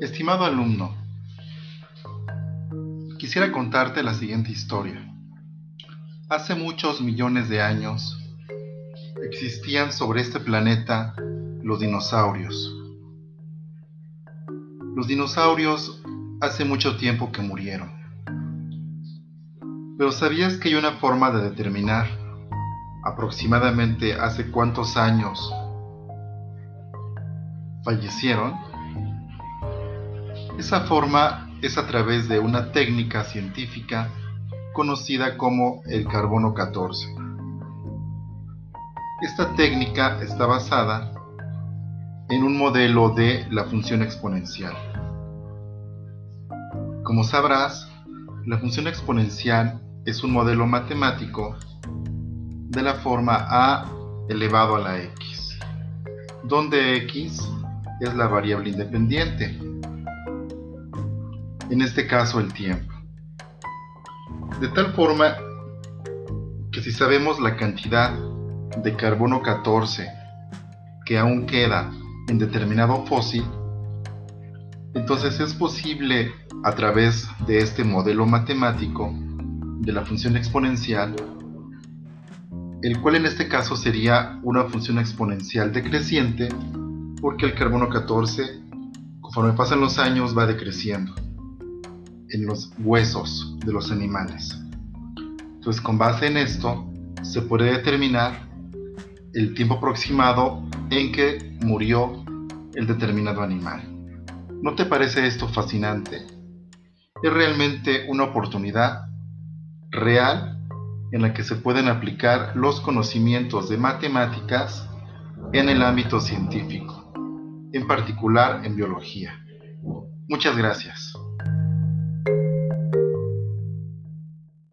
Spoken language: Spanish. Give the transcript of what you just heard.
Estimado alumno, quisiera contarte la siguiente historia. Hace muchos millones de años existían sobre este planeta los dinosaurios. Los dinosaurios hace mucho tiempo que murieron. Pero ¿sabías que hay una forma de determinar aproximadamente hace cuántos años fallecieron? Esa forma es a través de una técnica científica conocida como el carbono 14. Esta técnica está basada en un modelo de la función exponencial. Como sabrás, la función exponencial es un modelo matemático de la forma a elevado a la x, donde x es la variable independiente, en este caso el tiempo. De tal forma que si sabemos la cantidad de carbono 14 que aún queda en determinado fósil, entonces es posible a través de este modelo matemático de la función exponencial, el cual en este caso sería una función exponencial decreciente, porque el carbono 14, conforme pasan los años, va decreciendo en los huesos de los animales. Entonces, con base en esto, se puede determinar el tiempo aproximado en que murió el determinado animal. ¿No te parece esto fascinante? Es realmente una oportunidad real en la que se pueden aplicar los conocimientos de matemáticas en el ámbito científico, en particular en biología. Muchas gracias.